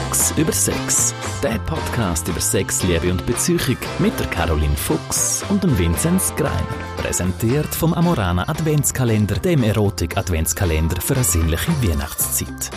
Fuchs über Sex. Der Podcast über Sex, Liebe und Beziehung mit der Caroline Fuchs und dem Vinzenz Greiner. Präsentiert vom Amorana Adventskalender, dem Erotik-Adventskalender für eine sinnliche Weihnachtszeit.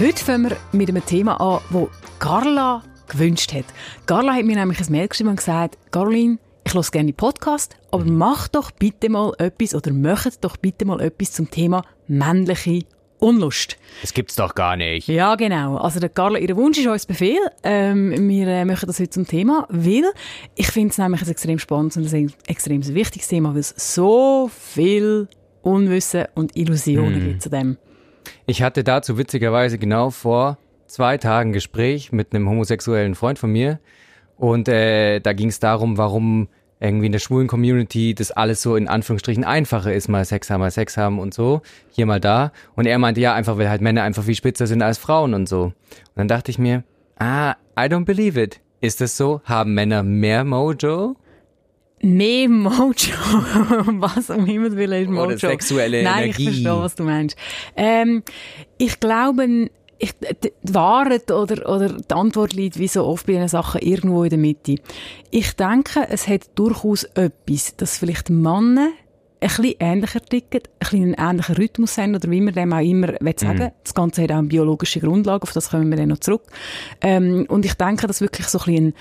Heute fangen wir mit einem Thema an, das Carla gewünscht hat. Carla hat mir nämlich ein Mail geschrieben und gesagt, Caroline, ich höre gerne Podcast, aber mach doch bitte mal etwas oder macht doch bitte mal etwas zum Thema männliche Unlust. Das gibt's doch gar nicht. Ja, genau. Also der Carla, ihr Wunsch ist uns Befehl. Ähm, wir äh, machen das heute zum Thema, weil ich finde es nämlich ein extrem spannendes und ein extrem wichtiges Thema, weil es so viel Unwissen und Illusionen Hm. gibt zu dem. Ich hatte dazu witzigerweise genau vor zwei Tagen Gespräch mit einem homosexuellen Freund von mir. Und äh, da ging es darum, warum irgendwie in der schwulen Community das alles so in Anführungsstrichen einfacher ist, mal Sex haben, mal Sex haben und so, hier mal da. Und er meinte, ja, einfach, weil halt Männer einfach viel spitzer sind als Frauen und so. Und dann dachte ich mir, ah, I don't believe it. Ist das so? Haben Männer mehr Mojo? Mehr Mojo. was um Himmels Willen ist Mojo? Oder sexuelle Nein, Energie. ich verstehe, was du meinst. Ähm, ich glaube, ich, die die Wahrheit oder, oder die Antwort liegt wie so oft bei diesen Sachen irgendwo in der Mitte. Ich denke, es hat durchaus etwas, dass vielleicht Männer ein bisschen ähnlicher ticken, ein bisschen einen ähnlichen Rhythmus haben, oder wie man dem auch immer will sagen Das Ganze hat auch eine biologische Grundlage, auf das kommen wir dann noch zurück. Ähm, und ich denke, dass wirklich so ein bisschen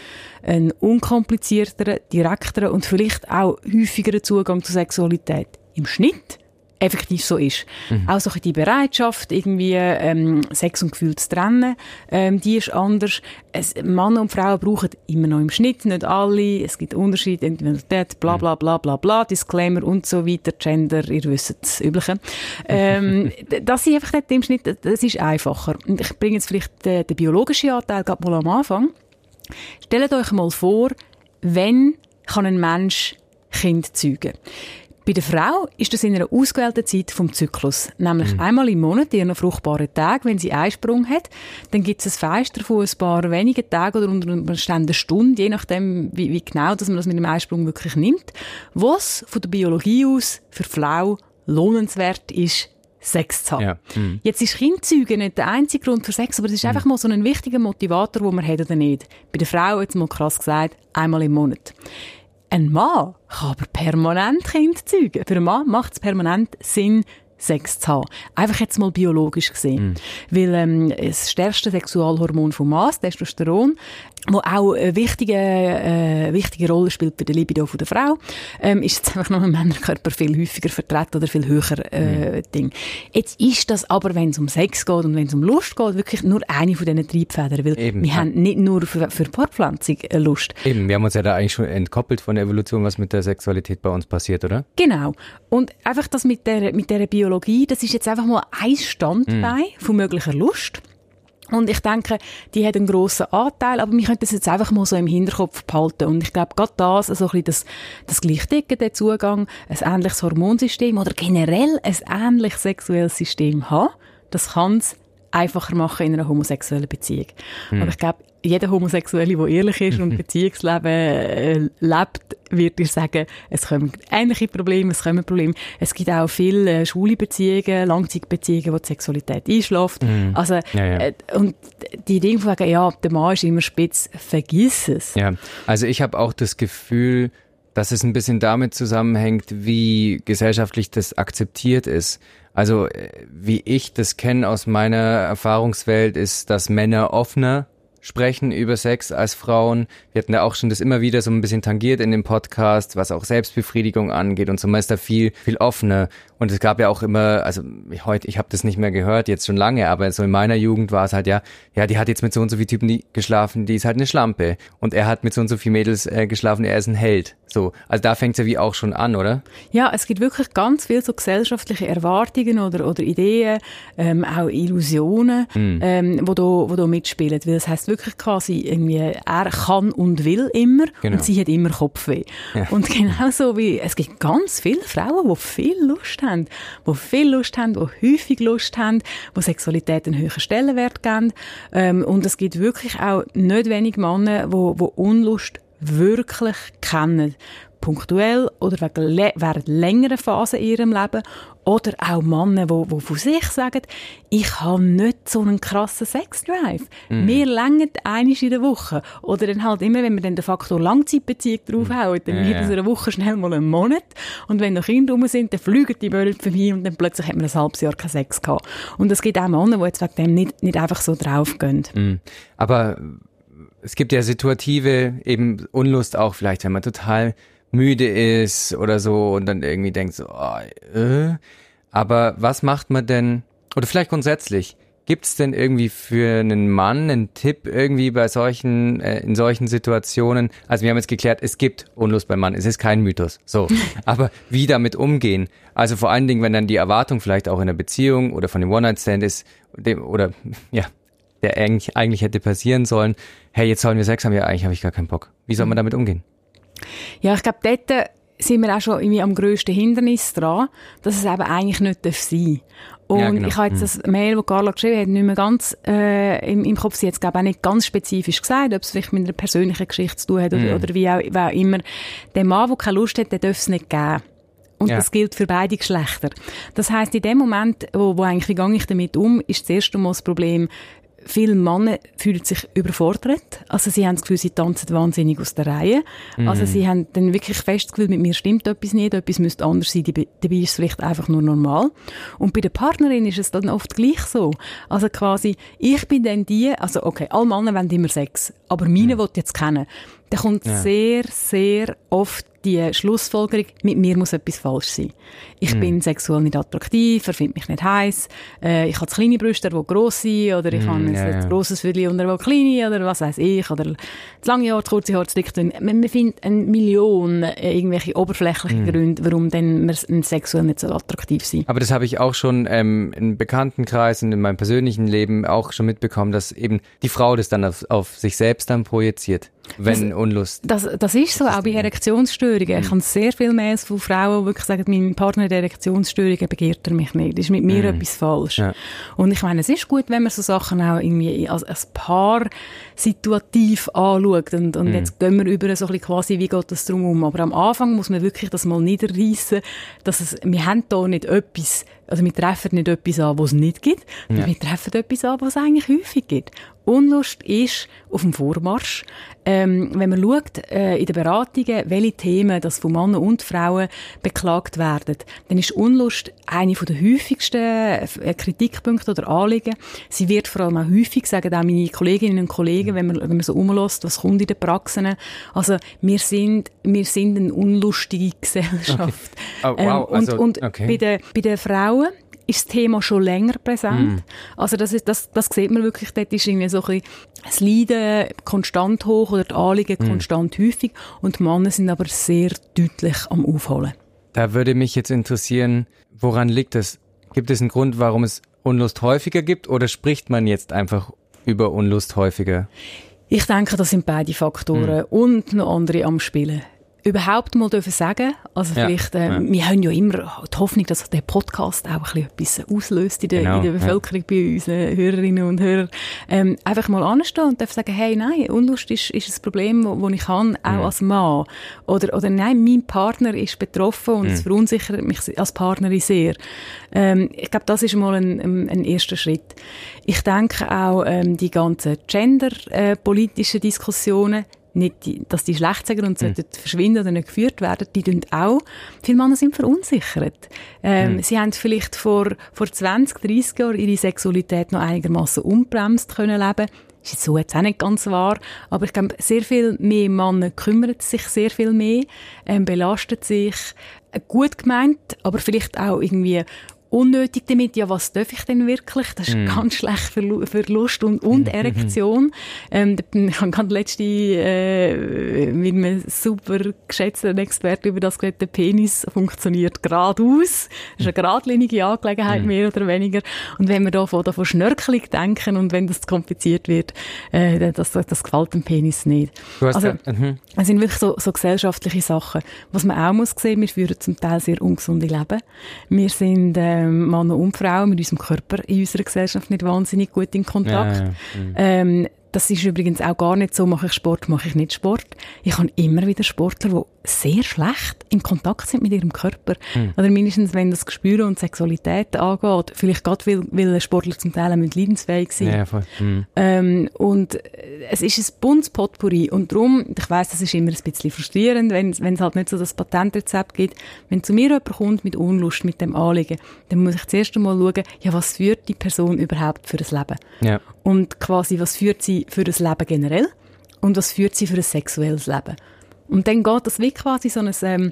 ein, unkomplizierterer, direkterer und vielleicht auch häufigerer Zugang zur Sexualität im Schnitt effektiv so ist. Auch so die Bereitschaft, irgendwie ähm, Sex und Gefühl zu trennen, ähm, die ist anders. Es, Männer und Frauen brauchen immer noch im Schnitt, nicht alle. Es gibt Unterschiede, Individualität, bla bla bla bla bla, Disclaimer und so weiter, Gender, ihr wisst das Übliche. Ähm, das ist einfach nicht im Schnitt, das ist einfacher. Ich bringe jetzt vielleicht den, den biologischen Anteil gerade mal am Anfang. Stellt euch mal vor, wenn kann ein Mensch Kind zeugen? Bei der Frau ist das in einer ausgewählten Zeit vom Zyklus, nämlich einmal im Monat, in ihren fruchtbaren Tag, wenn sie Eisprung hat. Dann gibt es ein Fenster von ein paar wenigen Tagen oder unter Umständen eine Stunde, je nachdem, wie, wie genau dass man das mit dem Eisprung wirklich nimmt, was von der Biologie aus für Frau lohnenswert ist, Sex zu haben. Ja. Mhm. Jetzt ist Kindzeugen nicht der einzige Grund für Sex, aber es ist einfach mal so ein wichtiger Motivator, den man hat oder nicht. Bei der Frau, jetzt mal krass gesagt, einmal im Monat. Ein Mann kann aber permanent Kind zeugen. Für einen Mann macht es permanent Sinn, Sex zu haben. Einfach jetzt mal biologisch gesehen. Weil ähm, das stärkste Sexualhormon vom Mann, Testosteron, wo auch eine wichtige, äh, wichtige Rolle spielt für die Libido von der Frau, ähm, ist jetzt einfach noch im Männerkörper viel häufiger vertreten oder viel höher äh, Ding. Jetzt ist das aber, wenn es um Sex geht und wenn es um Lust geht, wirklich nur eine von diesen Triebfedern. Weil Eben, wir ja. haben nicht nur für, für Paarpflanzung äh, Lust. Eben, wir haben uns ja da eigentlich schon entkoppelt von der Evolution, was mit der Sexualität bei uns passiert, oder? Genau. Und einfach das mit der, mit der Biologie, das ist jetzt einfach mal ein Standbein von möglicher Lust. Und ich denke, die hat einen grossen Anteil, aber wir können das jetzt einfach mal so im Hinterkopf behalten. Und ich glaube, gerade das, so ein bisschen das, das Gleichdecken, der Zugang, ein ähnliches Hormonsystem oder generell ein ähnliches sexuelles System haben, das kann es einfacher machen in einer homosexuellen Beziehung. Aber ich glaube, jeder Homosexuelle, der ehrlich ist und Beziehungsleben äh, lebt, wird dir sagen, es kommen ähnliche Probleme, es kommen Probleme. Es gibt auch viele äh, schwule Beziehungen, Langzeitbeziehungen, wo die Sexualität einschläft. Also, Ja, ja. Äh, und die Dinge von wegen, ja, der Mann ist immer spitz, vergiss es. Ja, also ich habe auch das Gefühl, dass es ein bisschen damit zusammenhängt, wie gesellschaftlich das akzeptiert ist. Also äh, wie ich das kenne aus meiner Erfahrungswelt, ist, dass Männer offener sprechen über Sex als Frauen. Wir hatten da auch schon das immer wieder so ein bisschen tangiert in dem Podcast, was auch Selbstbefriedigung angeht und so ist da viel, viel offener. Und es gab ja auch immer, also ich- heute, ich habe das nicht mehr gehört, jetzt schon lange, aber so in meiner Jugend war es halt ja, ja, die hat jetzt mit so und so vielen Typen geschlafen, die ist halt eine Schlampe. Und er hat mit so und so vielen Mädels äh, geschlafen, er ist ein Held. So, also da fängt's ja wie auch schon an, oder? Ja, es gibt wirklich ganz viel so gesellschaftliche Erwartungen oder, oder Ideen, ähm, auch Illusionen, ähm, wo da, wo da mitspielen. Weil das heisst wirklich quasi irgendwie, er kann und will immer Genau. und sie hat immer Kopfweh. Und genauso wie, es gibt ganz viele Frauen, die viel Lust haben, die viel Lust haben, die häufig Lust haben, die Sexualität einen höheren Stellenwert geben. Ähm, und es gibt wirklich auch nicht wenig Männer, die, die Unlust wirklich kennen. punktuell oder wegen, während längeren Phasen in ihrem Leben. Oder auch Männer, die, die von sich sagen, ich habe nicht so einen krassen Sexdrive. Mm. Mir längert einiges in der Woche. Oder dann halt immer, wenn wir dann den Faktor Langzeitbeziehung draufhauen, dann wird es in einer Woche schnell mal einen Monat. Und wenn noch Kinder rum sind, dann fliegen die Monate vorbei und dann plötzlich hat man ein halbes Jahr keinen Sex gehabt. Und es gibt auch Männer, die jetzt wegen dem nicht, nicht einfach so draufgehen. Mm. Aber es gibt ja situative eben Unlust auch vielleicht, wenn man total müde ist oder so und dann irgendwie denkt so, oh, äh. aber was macht man denn, oder vielleicht grundsätzlich, gibt es denn irgendwie für einen Mann einen Tipp irgendwie bei solchen, äh, in solchen Situationen? Also wir haben jetzt geklärt, es gibt Unlust beim Mann, es ist kein Mythos, so. aber wie damit umgehen? Also vor allen Dingen, wenn dann die Erwartung vielleicht auch in der Beziehung oder von dem One-Night-Stand ist, dem, oder ja, der eigentlich, eigentlich hätte passieren sollen, hey, jetzt sollen wir Sex haben, ja, eigentlich habe ich gar keinen Bock. Wie soll man damit umgehen? Ja, ich glaube, dort sind wir auch schon irgendwie am grössten Hindernis dran, dass es eben eigentlich nicht sein darf. Und ja, genau. ich habe jetzt mhm. das Mail, das Carla geschrieben hat, nicht mehr ganz äh, im, im Kopf. Sie jetzt glaube auch nicht ganz spezifisch gesagt, ob es vielleicht mit einer persönlichen Geschichte zu tun hat oder, mhm. oder wie, auch, wie auch immer. Der Mann, der keine Lust hat, der darf es nicht geben. Und ja. das gilt für beide Geschlechter. Das heißt, in dem Moment, wo, wo eigentlich, wie gehe ich damit um, ist das erste Mal das Problem, viele Männer fühlen sich überfordert. Also sie haben das Gefühl, sie tanzen wahnsinnig aus der Reihe. Mhm. Also sie haben dann wirklich fest das Gefühl, mit mir stimmt etwas nicht, etwas müsste anders sein, dabei ist es vielleicht einfach nur normal. Und bei der Partnerin ist es dann oft gleich so. Also quasi, ich bin dann die, also okay, alle Männer wollen immer Sex, aber meine mhm. will jetzt kennen. Da kommt ja. sehr, sehr oft die Schlussfolgerung, mit mir muss etwas falsch sein. Ich mm. bin sexuell nicht attraktiv, er findet mich nicht heiß, äh, ich habe kleine Brüste, die gross sind, oder ich mm, habe ja, ein ja. grosses Viertel und er kleine, oder was weiß ich, oder zu lange Haare, zu kurze Haare, zu dick. Man, man findet eine Million äh, irgendwelche oberflächlichen mm. Gründe, warum dann man sexuell nicht so attraktiv sein. Aber das habe ich auch schon ähm, im Bekanntenkreis und in meinem persönlichen Leben auch schon mitbekommen, dass eben die Frau das dann auf, auf sich selbst dann projiziert wenn das, Unlust. Das, das ist so, auch bei Erektionsstörungen. Mhm. Ich habe sehr viele Mails von Frauen, die wirklich sagen, mein Partner hat Erektionsstörungen, begehrt er mich nicht. Ist mit mir mhm. etwas falsch. Ja. Und ich meine, es ist gut, wenn man so Sachen auch irgendwie als, als Paar situativ anschaut. Und, und mhm. jetzt gehen wir über so ein bisschen quasi, wie geht das drum um. Aber am Anfang muss man wirklich das mal niederreissen, dass es, wir haben da nicht etwas, also wir treffen nicht etwas an, was es nicht gibt, ja. wir treffen etwas an, was es eigentlich häufig gibt. Unlust ist auf dem Vormarsch. Ähm, wenn man schaut, äh, in den Beratungen, welche Themen das von Männern und Frauen beklagt werden, dann ist Unlust eine der häufigsten äh, Kritikpunkte oder Anliegen. Sie wird vor allem auch häufig, sagen auch meine Kolleginnen und Kollegen, wenn man, wenn man so umlässt, was kommt in den Praxen. Also, wir sind, wir sind eine unlustige Gesellschaft. Okay. Oh, wow. ähm, und, also, und okay. bei, den, bei den Frauen, ist das Thema schon länger präsent. Mm. Also das, ist, das, das sieht man wirklich, dort ist irgendwie so ein das Leiden konstant hoch oder die Anliegen mm. konstant häufig und die Männer sind aber sehr deutlich am Aufholen. Da würde mich jetzt interessieren, woran liegt es? Gibt es einen Grund, warum es Unlust häufiger gibt oder spricht man jetzt einfach über Unlust häufiger? Ich denke, das sind beide Faktoren mm. und noch andere am Spielen überhaupt mal dürfen sagen. Also ja, vielleicht, äh, ja. wir haben ja immer die Hoffnung, dass der Podcast auch ein bisschen etwas auslöst in der, genau, in der Bevölkerung, ja. bei unseren Hörerinnen und Hörern. Ähm, einfach mal anstehen und dürfen sagen, hey, nein, Unlust ist, ist ein Problem, das ich habe, auch als Mann. Oder, oder nein, mein Partner ist betroffen und es verunsichert mich als Partnerin sehr. Ähm, ich glaube, das ist mal ein, ein, ein, erster Schritt. Ich denke auch, ähm, die ganzen gender-politischen äh, Diskussionen, nicht, die, dass die schlecht sagen und mhm. sollten verschwinden oder nicht geführt werden, die tun auch. Viele Männer sind verunsichert. Ähm, mhm. Sie haben vielleicht vor, vor 20, 30 Jahren ihre Sexualität noch einigermaßen unbremst können leben. Ist jetzt so jetzt auch nicht ganz wahr, aber ich glaube, sehr viel mehr Männer kümmern sich sehr viel mehr, ähm, belastet sich, gut gemeint, aber vielleicht auch irgendwie unnötig damit, ja, was darf ich denn wirklich? Das ist mm. ganz schlecht für, für Lust und, und Erektion. ähm, ich habe gerade letzte äh, mit einem super geschätzten Experten über das geredet, der Penis funktioniert geradeaus. Das ist eine geradlinige Angelegenheit, mm. mehr oder weniger. Und wenn wir da von, da von Schnörkelung denken und wenn das zu kompliziert wird, äh, das, das gefällt dem Penis nicht. Also, mhm. Es sind wirklich so, so gesellschaftliche Sachen. Was man auch muss sehen, wir führen zum Teil sehr ungesunde Leben. Wir sind äh, ähm, Männer und Frauen mit unserem Körper in unserer Gesellschaft nicht wahnsinnig gut in Kontakt. Ja, ja. Mhm. Ähm, das ist übrigens auch gar nicht so, mache ich Sport, mache ich nicht Sport. Ich habe immer wieder Sportler, die sehr schlecht im Kontakt sind mit ihrem Körper. Mhm. Oder mindestens, wenn das Gespür und Sexualität angeht. Vielleicht gerade, weil, weil Sportler zum Teil auch leidensfähig sind. Ja, voll. Mhm. Ähm, und es ist ein buntes Potpourri. Und darum, ich weiss, das ist immer ein bisschen frustrierend, wenn, wenn es halt nicht so das Patentrezept gibt. Wenn zu mir jemand kommt mit Unlust, mit dem Anliegen, dann muss ich zuerst einmal schauen, ja, was führt die Person überhaupt für das Leben? Ja. Und quasi, was führt sie für das Leben generell? Und was führt sie für ein sexuelles Leben? Und dann geht das wie quasi so ein, ähm,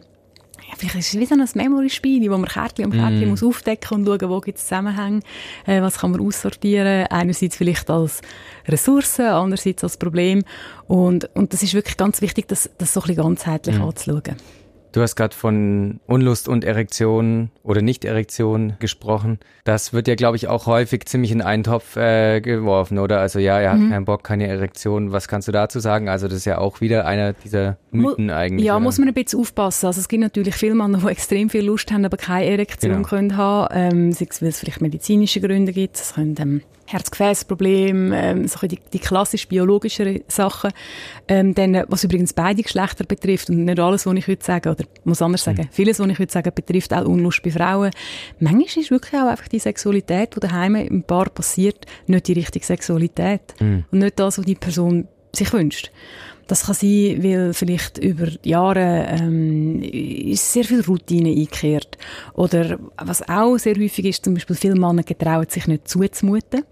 ja, vielleicht ist es wie so ein Memory-Spiel, wo man Kärtchen um Kärtchen mm. muss aufdecken und schauen, wo gibt es Zusammenhänge, äh, was kann man aussortieren. Einerseits vielleicht als Ressource, andererseits als Problem. Und, und das ist wirklich ganz wichtig, das, das so ein bisschen ganzheitlich mm. anzuschauen. Du hast gerade von Unlust und Erektion oder Nicht-Erektion gesprochen. Das wird ja, glaube ich, auch häufig ziemlich in einen Topf äh, geworfen, oder? Also ja, er hat mhm. keinen Bock, keine Erektion. Was kannst du dazu sagen? Also das ist ja auch wieder einer dieser Mythen Mo eigentlich. Ja, oder? muss man ein bisschen aufpassen. Also es gibt natürlich viele Männer, die extrem viel Lust haben, aber keine Erektion genau. können haben. Ähm, sei es, weil es vielleicht medizinische Gründe gibt. Es können ähm, Herz-Gefäß-Problem, ähm, so die, die klassisch biologischeren Sachen. Ähm, dann, was übrigens beide Geschlechter betrifft und nicht alles, was ich heute sage, oder muss anders sagen, mhm. vieles, was ich heute sage, betrifft auch Unlust bei Frauen. Manchmal ist wirklich auch einfach die Sexualität, die daheim im Paar passiert, nicht die richtige Sexualität. Mhm. Und nicht das, was die Person sich wünscht. Das kann sein, weil vielleicht über Jahre ähm, sehr viel Routine eingekehrt. Oder was auch sehr häufig ist, zum Beispiel viele Männer getrauen sich nicht zuzumuten.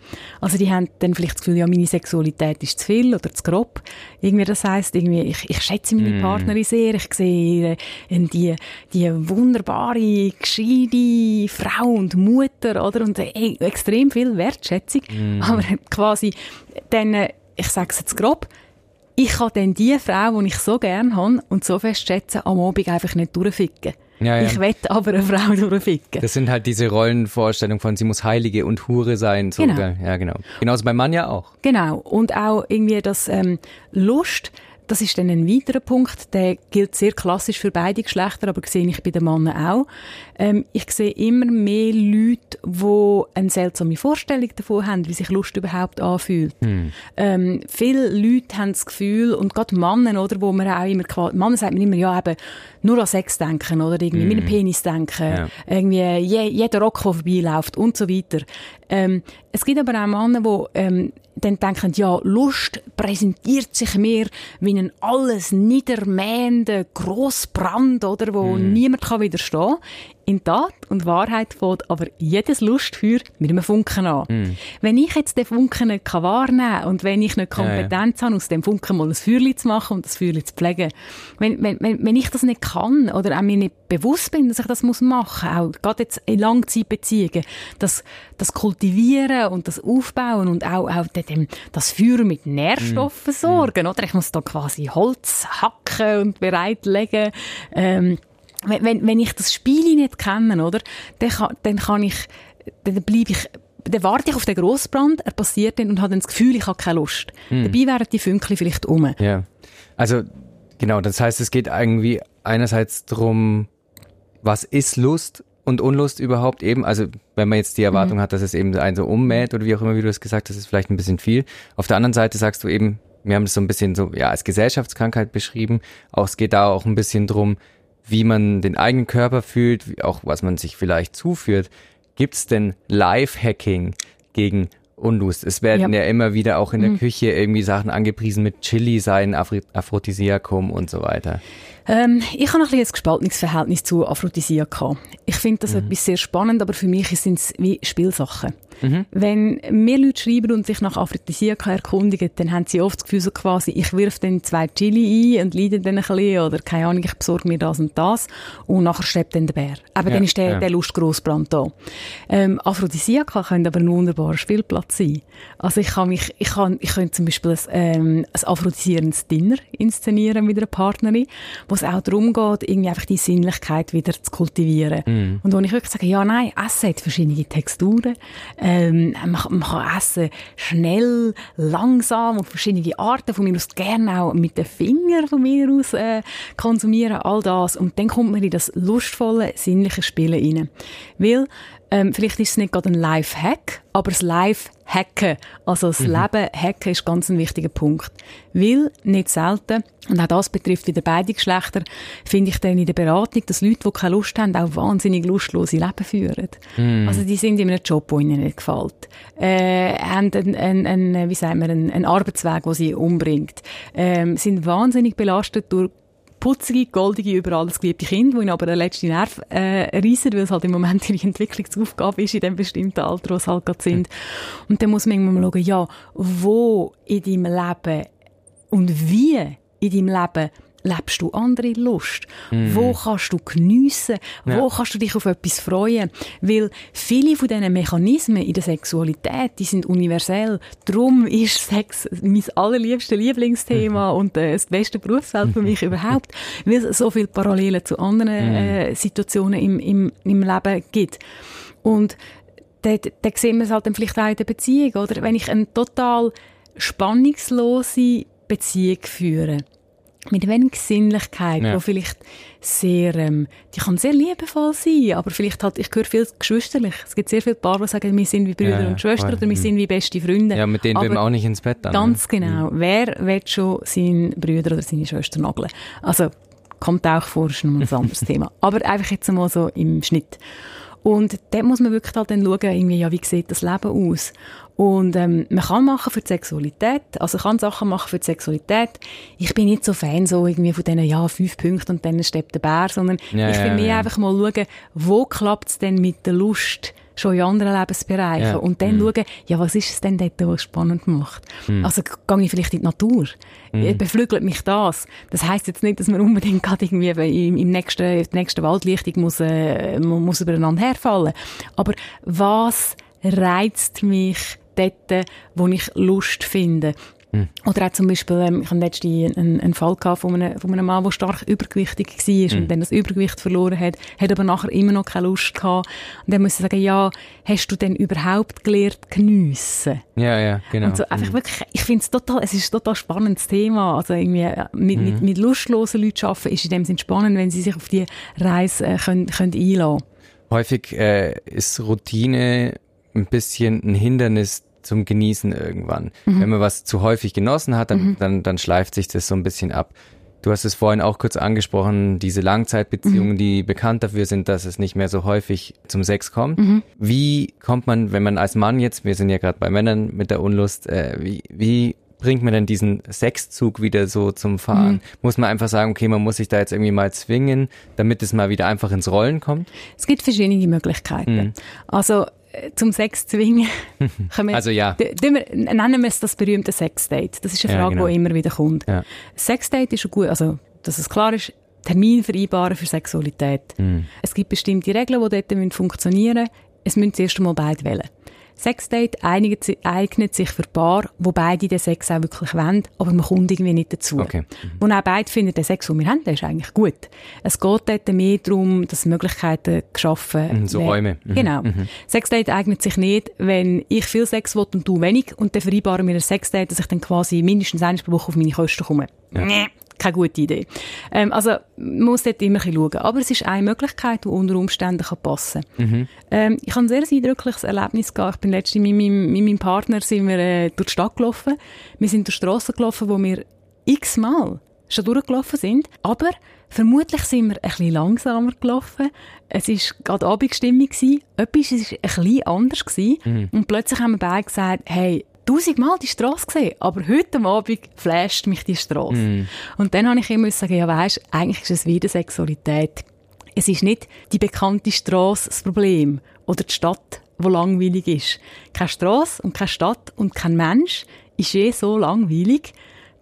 Also die haben dann vielleicht das Gefühl, ja, meine Sexualität ist zu viel oder zu grob. Irgendwie das heisst, irgendwie, ich, ich schätze meine mm. Partnerin sehr, ich sehe äh, die, die wunderbare, gescheite Frau und Mutter, oder? Und äh, extrem viel Wertschätzung. Mm. Aber quasi dann, äh, ich sage es jetzt grob, ich kann dann die Frau, die ich so gerne habe und so fest schätze, am Abend einfach nicht durchficken. Ja, ja. Ich wette aber eine Frau durchficken. Das sind halt diese Rollenvorstellungen von, sie muss Heilige und Hure sein. So, genau. Ja, genau. Genauso beim Mann ja auch. Genau. Und auch irgendwie das ähm, Lust, das ist dann ein weiterer Punkt, der gilt sehr klassisch für beide Geschlechter, aber sehe ich bei den Männern auch. Ähm, ich sehe immer mehr Leute, die eine seltsame Vorstellung davon haben, wie sich Lust überhaupt anfühlt. Hm. Ähm, viele Leute haben das Gefühl, und gerade Männer, oder, wo man auch immer, Männer sagt man immer, ja, eben, nur an Sex denken, oder irgendwie mm. mit dem Penis denken, ja. irgendwie je, jeder Rock, der vorbeiläuft und so weiter. Ähm, es gibt aber auch Männer, die ähm, dann denken, ja, Lust präsentiert sich mir wie ein alles niedermähender Grossbrand, oder, wo mm. niemand kann widerstehen in Tat und Wahrheit fängt aber jedes Lustfeuer mit einem Funken an. Mm. Wenn ich jetzt den Funken nicht kann wahrnehmen kann und wenn ich nicht Kompetenz ja, ja. habe, aus dem Funken mal ein Feuerchen zu machen und das Feuerchen zu pflegen, wenn, wenn, wenn ich das nicht kann oder auch mir nicht bewusst bin, dass ich das muss machen muss, auch gerade jetzt in Langzeitbeziehungen, das, das Kultivieren und das Aufbauen und auch, auch dem, das Feuer mit Nährstoffen mm. sorgen, oder? Ich muss da quasi Holz hacken und bereitlegen, ähm, wenn, wenn, wenn ich das Spiel nicht kenne, oder, dann kann, dann kann ich, dann bleibe ich dann warte ich auf den Grossbrand, er passiert dann und habe dann das Gefühl, ich habe keine Lust. Hm. Dabei wären die Fünkchen vielleicht um. Ja, also genau, das heißt, es geht irgendwie einerseits darum, was ist Lust und Unlust überhaupt eben, also wenn man jetzt die Erwartung mhm. hat, dass es eben einen so ummäht oder wie auch immer, wie du es gesagt hast, ist vielleicht ein bisschen viel. Auf der anderen Seite sagst du eben, wir haben es so ein bisschen so, ja, als Gesellschaftskrankheit beschrieben, auch es geht da auch ein bisschen drum, wie man den eigenen Körper fühlt, auch was man sich vielleicht zuführt. Gibt es denn Live-Hacking gegen Unlust? Es werden ja. ja, immer wieder auch in der mhm. Küche irgendwie Sachen angepriesen mit Chili sein, Aphrodisiakum und so weiter. Ähm, ich habe ein, bisschen ein gespaltenes Verhältnis zu Aphrodisiaka. Ich finde das mhm. etwas sehr spannend, aber für mich sind es wie Spielsachen. Mhm. Wenn mir Leute schreiben und sich nach Aphrodisiaka erkundigen, dann haben sie oft das Gefühl so quasi, ich wirf dann zwei Chili ein und leide dann ein bisschen oder keine Ahnung, ich besorge mir das und das und nachher schleppt dann der Bär. Aber ja, dann ist der, ja. der Lustgrossbrand da. Ähm, Aphrodisiaka können aber ein wunderbarer Spielplatz sein. Also ich kann mich, ich kann, ich könnte zum Beispiel ein, ähm, ein aphrodisierendes Dinner inszenieren mit einer Partnerin, wo es auch darum geht, irgendwie einfach die Sinnlichkeit wieder zu kultivieren. Mm. Und wo ich wirklich sage, ja, nein, Essen hat verschiedene Texturen, ähm, man, man, kann essen schnell, langsam und verschiedene Arten, von mir aus gerne auch mit den Fingern von mir aus äh, konsumieren, all das. Und dann kommt man in das lustvolle, sinnliche Spielen rein. Weil Ähm, vielleicht ist es nicht gerade ein Life-Hack, aber das Life-Hacken, also das mhm. Leben hacken, ist ganz ein wichtiger Punkt. Weil, nicht selten, und auch das betrifft wieder beide Geschlechter, finde ich dann in der Beratung, dass Leute, die keine Lust haben, auch wahnsinnig lustlose Leben führen. Mhm. Also die sind in einem Job, der ihnen nicht gefällt. Äh, haben einen, einen, einen, wie sagen wir, einen, einen Arbeitsweg, der sie umbringt. Ähm, sind wahnsinnig belastet durch putzige, goldige, über alles geliebte Kind, wo ihn aber der letzte Nerv äh, reissen, weil es halt im Moment ihre Entwicklungsaufgabe ist in dem bestimmten Alter, wo sie halt gerade sind. Und dann muss man irgendwann mal schauen, ja, wo in deinem Leben und wie in deinem Leben lebst du andere Lust? Mm. Wo kannst du geniessen? Ja. Wo kannst du dich auf etwas freuen? Weil viele von diesen Mechanismen in der Sexualität, die sind universell. Darum ist Sex mein allerliebstes Lieblingsthema mhm. und äh, das beste Berufsfeld für mich überhaupt, weil es so viele Parallelen zu anderen mhm. äh, Situationen im, im, im Leben gibt. Und da, da sehen wir es halt dann vielleicht auch in der Beziehung, oder? Wenn ich eine total spannungslose Beziehung führe, mit wenig Sinnlichkeit, ja. wo vielleicht sehr, ähm, die kann sehr liebevoll sein, aber vielleicht halt, ich höre viel geschwisterlich. Es gibt sehr viele Paare, die sagen, wir sind wie Brüder ja, und Schwestern oder wir sind wie beste Freunde. Ja, mit denen aber will man auch nicht ins Bett dann. Ganz ne? genau. Mhm. Wer will schon seinen Brüder oder seine Schwester nageln? Also, kommt auch vor, ist noch ein anderes Thema. Aber einfach jetzt mal so im Schnitt. Und dort muss man wirklich halt dann schauen, irgendwie, ja, wie sieht das Leben aus? Und ähm, man kann machen für die Sexualität, also kann Sachen machen für die Sexualität. Ich bin nicht so Fan so irgendwie von diesen, ja, fünf Punkten und dann steppt der Bär, sondern ja, ich will ja, mehr ja. einfach mal schauen, wo klappt es denn mit der Lust? Schon in anderen Lebensbereichen. Ja. Und dann mhm. schauen, ja, was ist es denn dort, was es spannend macht? Mhm. Also gehe ich vielleicht in die Natur? Mhm. Beflügelt mich das? Das heisst jetzt nicht, dass man unbedingt gerade irgendwie im, im nächsten, nächsten Waldlichtung muss, äh, muss übereinander herfallen. Aber was reizt mich dort, wo ich Lust finde. Mhm. Oder auch zum Beispiel, ähm, ich hatte letztens einen, einen Fall gehabt von einem, von einem Mann, der stark übergewichtig war mhm. und dann das Übergewicht verloren hat, hat aber nachher immer noch keine Lust gehabt. Und dann muss ich sagen, ja, hast du denn überhaupt gelernt geniessen? Ja, ja, genau. Und so einfach mhm. wirklich, ich finde es total, es ist ein total spannendes Thema. Also irgendwie äh, mit, mit, mhm. mit lustlosen Leuten arbeiten ist in dem Sinne spannend, wenn sie sich auf die Reise äh, können, können einlassen Häufig äh, ist Routine ein bisschen ein Hindernis zum Genießen irgendwann. Mhm. Wenn man was zu häufig genossen hat, dann, mhm. dann, dann schleift sich das so ein bisschen ab. Du hast es vorhin auch kurz angesprochen, diese Langzeitbeziehungen, mhm. die bekannt dafür sind, dass es nicht mehr so häufig zum Sex kommt. Mhm. Wie kommt man, wenn man als Mann jetzt, wir sind ja gerade bei Männern mit der Unlust, äh, wie, wie bringt man denn diesen Sexzug wieder so zum Fahren? Mhm. Muss man einfach sagen, okay, man muss sich da jetzt irgendwie mal zwingen, damit es mal wieder einfach ins Rollen kommt? Es gibt verschiedene Möglichkeiten. Mhm. Also zum Sex zwingen. also ja. nennen wir es das berühmte Sexdate. Das ist eine Frage, ja, genau. die immer wieder kommt. Ja. Sexdate ist gut, also dass es klar ist, Termin vereinbaren für Sexualität. Mhm. Es gibt bestimmte Regeln, die dort funktionieren müssen. Es müssen zuerst einmal beide wählen. Sexdate eignet, eignet sich für Paar, wo beide den Sex auch wirklich wollen, aber man kommt irgendwie nicht dazu. Okay. Mhm. Wo auch beide finden, der Sex, den wir haben, der ist eigentlich gut. Es geht dort mehr darum, dass Möglichkeiten geschaffen werden. Mhm, so Räume. Mhm. Genau. Mhm. Sexdate eignet sich nicht, wenn ich viel Sex will und du wenig und dann vereinbaren wir ein Sexdate, dass ich dann quasi mindestens einmal pro Woche auf meine Kosten komme. Ja keine gute Idee. Ähm, also man muss dort immer ein schauen. Aber es ist eine Möglichkeit, die unter Umständen kann passen kann. Mhm. Ähm, ich habe ein sehr eindrückliches Erlebnis gehabt. Ich bin letztens mit meinem, mit meinem Partner sind wir, äh, durch die Stadt gelaufen. Wir sind durch Strassen gelaufen, wo wir x-mal schon durchgelaufen sind. Aber vermutlich sind wir ein bisschen langsamer gelaufen. Es war gerade Abendstimmung. Etwas war ein bisschen anders. Mhm. Und plötzlich haben wir beide gesagt, hey, tausendmal die Straße gesehen, aber heute Abend flasht mich die Straße. Mm. Und dann habe ich immer sagen, ja weisst, eigentlich ist es wieder Sexualität. Es ist nicht die bekannte Straße das Problem oder die Stadt, wo langweilig ist. Keine Straße und keine Stadt und kein Mensch ist je so langweilig,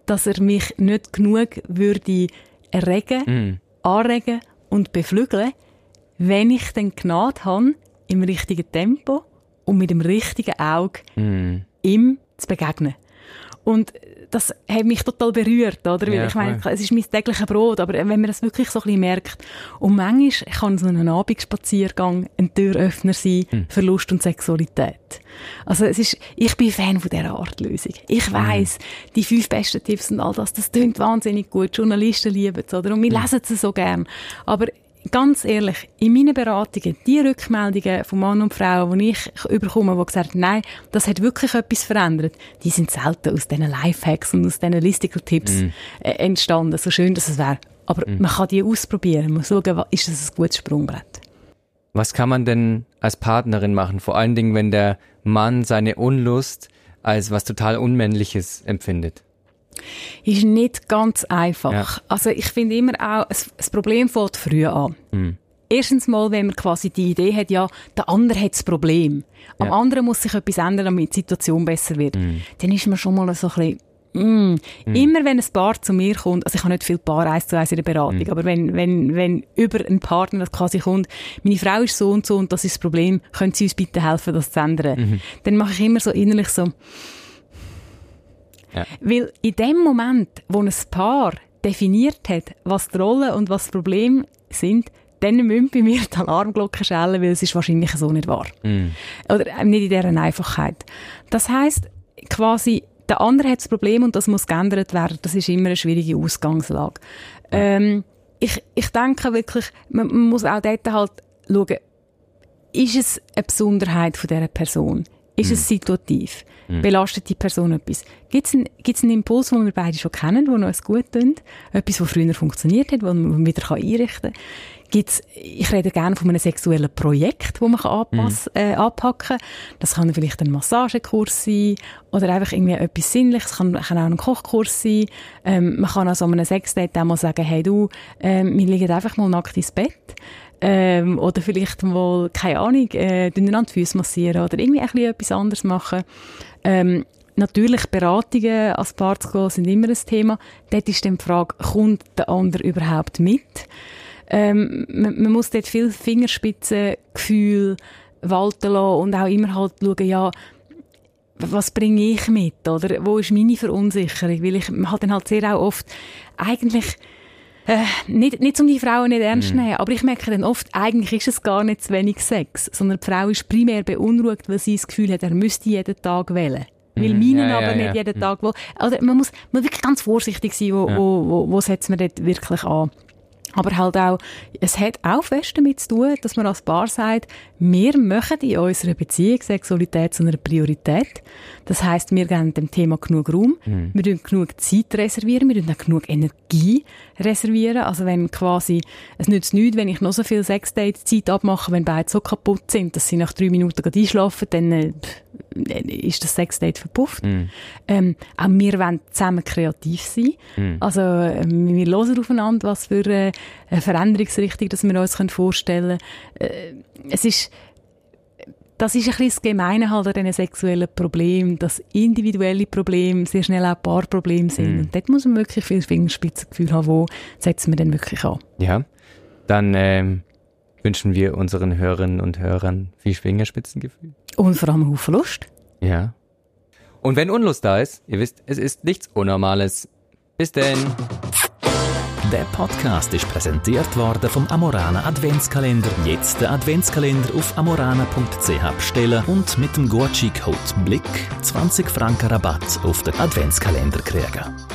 dass er mich nicht genug würde erregen, mm. anregen und beflügeln, wenn ich den Gnade habe, im richtigen Tempo und mit dem richtigen Auge mm ihm zu begegnen. Und das hat mich total berührt, oder? Weil ja, ich meine, es ist mein tägliches Brot, aber wenn man das wirklich so ein bisschen merkt, und manchmal kann so ein Abendspaziergang ein Türöffner sein hm. für Lust und Sexualität. Also es ist, ich bin Fan von dieser Art Lösung. Ich hm. weiss, hm. die fünf besten Tipps und all das, das klingt wahnsinnig gut. Journalisten lieben es, oder? Und wir hm. lesen es so gern. Aber ganz ehrlich, in meinen Beratungen, die Rückmeldungen von Mann und Frau, die ich überkomme, die gesagt haben, nein, das hat wirklich etwas verändert, die sind selten aus diesen Lifehacks und aus diesen Listicle-Tipps mm. äh, entstanden, so schön dass es wäre. Aber mm. man kann die ausprobieren, man muss schauen, ist das ein gutes Sprungbrett. Was kann man denn als Partnerin machen? Vor allen Dingen, wenn der Mann seine Unlust als was total Unmännliches empfindet. Ist nicht ganz einfach. Ja. Also ich finde immer auch, das Problem fängt früh an. Mhm. Erstens mal, wenn man quasi die Idee hat, ja, der andere hat das Problem. Am ja. anderen muss sich etwas ändern, damit die Situation besser wird. Mhm. Dann ist man schon mal so ein bisschen Mm. Mm. Immer wenn ein Paar zu mir kommt, also ich habe nicht viel Paar eins zu eins in der Beratung, mm. aber wenn, wenn, wenn über einen Partner quasi kommt, meine Frau ist so und so und das ist das Problem, können Sie uns bitte helfen, das zu ändern? Mhm. Dann mache ich immer so innerlich so, ja. weil in dem Moment, wo ein Paar definiert hat, was die Rolle und was das Problem sind, dann müssen bei mir die Alarmglocken schellen, weil es ist wahrscheinlich so nicht wahr. Mm. Oder nicht in dieser Einfachheit. Das heißt quasi, der andere hat das Problem und das muss geändert werden. Das ist immer eine schwierige Ausgangslage. Ähm, ich, ich denke wirklich, man, man muss auch dort halt schauen, ist es eine Besonderheit von dieser Person? Ist mhm. es situativ? Mhm. Belastet die Person etwas? Gibt es einen, gibt's einen Impuls, den wir beide schon kennen, der uns gut tut? Etwas, das früher funktioniert hat, das man wieder einrichten kann? gibt's, ich rede gerne von einem sexuellen Projekt, wo man anpass, mhm. äh, anpacken kann. Das kann vielleicht ein Massagekurs sein oder einfach irgendwie etwas Sinnliches. kann, kann auch ein Kochkurs sein. Ähm, man kann an so einem Sexdate auch mal sagen, hey du, ähm, wir liegen einfach mal nackt ins Bett. Ähm, oder vielleicht mal, keine Ahnung, äh, die Füße massieren oder irgendwie ein bisschen etwas anderes machen. Ähm, Natürlich, Beratungen als Paar zu gehen, sind immer ein Thema. Dort ist dann die Frage, kommt der andere überhaupt mit? ähm, man, man, muss dort viel Fingerspitzengefühl walten lassen und auch immer halt schauen, ja, was bringe ich mit, oder wo ist meine Verunsicherung, weil ich halt dann halt sehr auch oft eigentlich äh, nicht, nicht um die Frauen nicht ernst zu mm. nehmen, aber ich merke dann oft, eigentlich ist es gar nicht zu wenig Sex, sondern die Frau ist primär beunruhigt, weil sie das Gefühl hat, er müsste jeden Tag wählen. Weil mhm. meinen ja, aber ja, nicht ja. jeden Tag will. Also man muss, man wirklich ganz vorsichtig sein, wo, wo, wo, wo setzt man dort wirklich an. Aber halt auch, es hat auch fest damit zu tun, dass man als Paar sagt, wir machen in unserer Beziehung Sexualität zu einer Priorität. Das heißt, wir geben dem Thema genug Raum, mhm. wir reservieren genug Zeit reservieren, wir auch genug Energie reservieren. Also wenn quasi, es nützt nichts, wenn ich noch so viel Sexdate-Zeit abmache, wenn beide so kaputt sind, dass sie nach drei Minuten einschlafen, dann äh, ist das Sexdate verpufft. Mm. Ähm, auch wir wollen zusammen kreativ sein. Mm. Also äh, wir hören aufeinander, was für äh, eine Veränderungsrichtung dass wir uns vorstellen können. Äh, es ist das ist ein bisschen das Gemeine halt an diesen sexuellen Problemen, dass individuelle Probleme sehr schnell auch Paarprobleme sind. Mm. Und dort muss man wirklich viel Fingerspitzengefühl haben, wo setzen wir denn wirklich an. Ja, dann ähm, wünschen wir unseren Hörerinnen und Hörern viel Fingerspitzengefühl. Und vor allem Haufen Lust. Ja. Und wenn Unlust da ist, ihr wisst, es ist nichts Unnormales. Bis denn. Der Podcast ist präsentiert worden vom Amorana Adventskalender. Jetzt der Adventskalender auf amorana.ch bestellen und mit dem Gucci-Code BLICK 20 Franken Rabatt auf den Adventskalender kriegen.